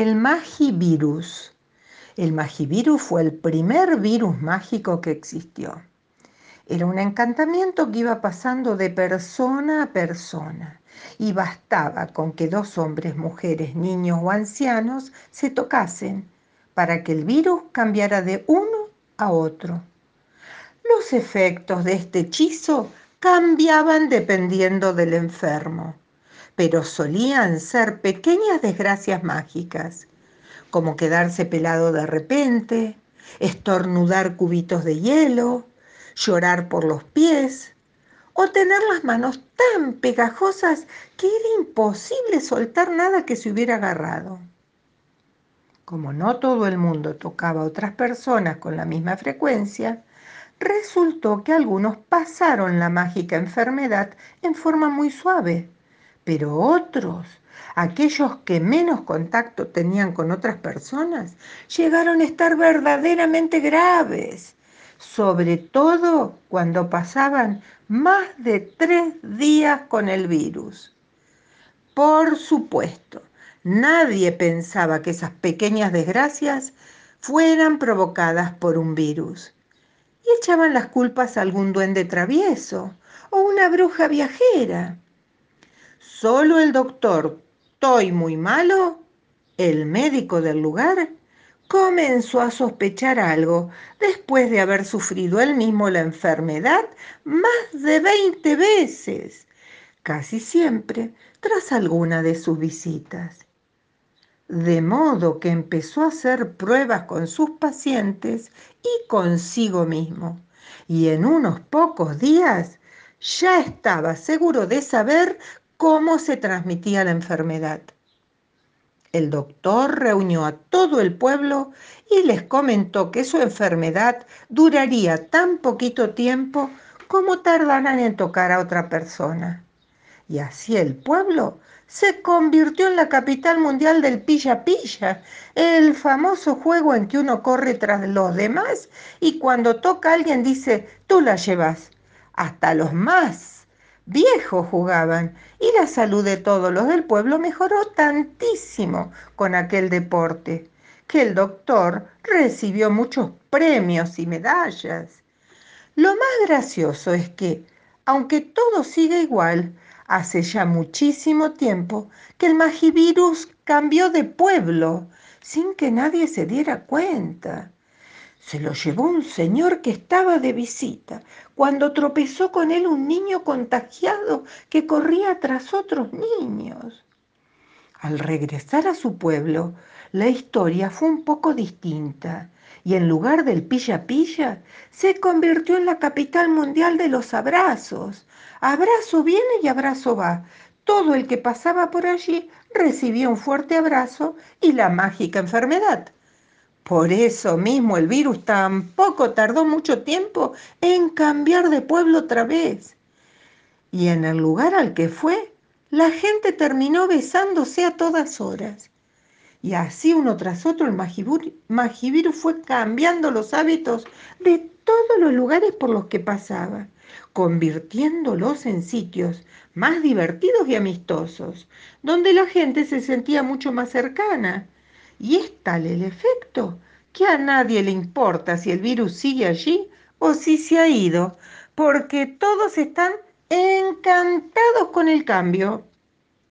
El magivirus. El magivirus fue el primer virus mágico que existió. Era un encantamiento que iba pasando de persona a persona y bastaba con que dos hombres, mujeres, niños o ancianos se tocasen para que el virus cambiara de uno a otro. Los efectos de este hechizo cambiaban dependiendo del enfermo, pero solían ser pequeñas desgracias mágicas, como quedarse pelado de repente, estornudar cubitos de hielo, llorar por los pies o tener las manos tan pegajosas que era imposible soltar nada que se hubiera agarrado. Como no todo el mundo tocaba a otras personas con la misma frecuencia, resultó que algunos pasaron la mágica enfermedad en forma muy suave, pero otros, aquellos que menos contacto tenían con otras personas, llegaron a estar verdaderamente graves sobre todo cuando pasaban más de tres días con el virus. Por supuesto, nadie pensaba que esas pequeñas desgracias fueran provocadas por un virus. Y echaban las culpas a algún duende travieso o una bruja viajera. Solo el doctor Toy muy malo, el médico del lugar, comenzó a sospechar algo después de haber sufrido él mismo la enfermedad más de 20 veces, casi siempre tras alguna de sus visitas. De modo que empezó a hacer pruebas con sus pacientes y consigo mismo, y en unos pocos días ya estaba seguro de saber cómo se transmitía la enfermedad. El doctor reunió a todo el pueblo y les comentó que su enfermedad duraría tan poquito tiempo como tardaran en tocar a otra persona. Y así el pueblo se convirtió en la capital mundial del pilla pilla, el famoso juego en que uno corre tras los demás y cuando toca a alguien dice, tú la llevas. Hasta los más viejos jugaban y la salud de todos los del pueblo mejoró tantísimo con aquel deporte que el doctor recibió muchos premios y medallas. Lo más gracioso es que, aunque todo sigue igual, hace ya muchísimo tiempo que el magivirus cambió de pueblo sin que nadie se diera cuenta. Se lo llevó un señor que estaba de visita, cuando tropezó con él un niño contagiado que corría tras otros niños. Al regresar a su pueblo, la historia fue un poco distinta y en lugar del pilla pilla, se convirtió en la capital mundial de los abrazos. Abrazo viene y abrazo va. Todo el que pasaba por allí recibía un fuerte abrazo y la mágica enfermedad. Por eso mismo el virus tampoco tardó mucho tiempo en cambiar de pueblo otra vez. Y en el lugar al que fue, la gente terminó besándose a todas horas. Y así uno tras otro el magivirus fue cambiando los hábitos de todos los lugares por los que pasaba, convirtiéndolos en sitios más divertidos y amistosos, donde la gente se sentía mucho más cercana y es tal el efecto que a nadie le importa si el virus sigue allí o si se ha ido, porque todos están encantados con el cambio.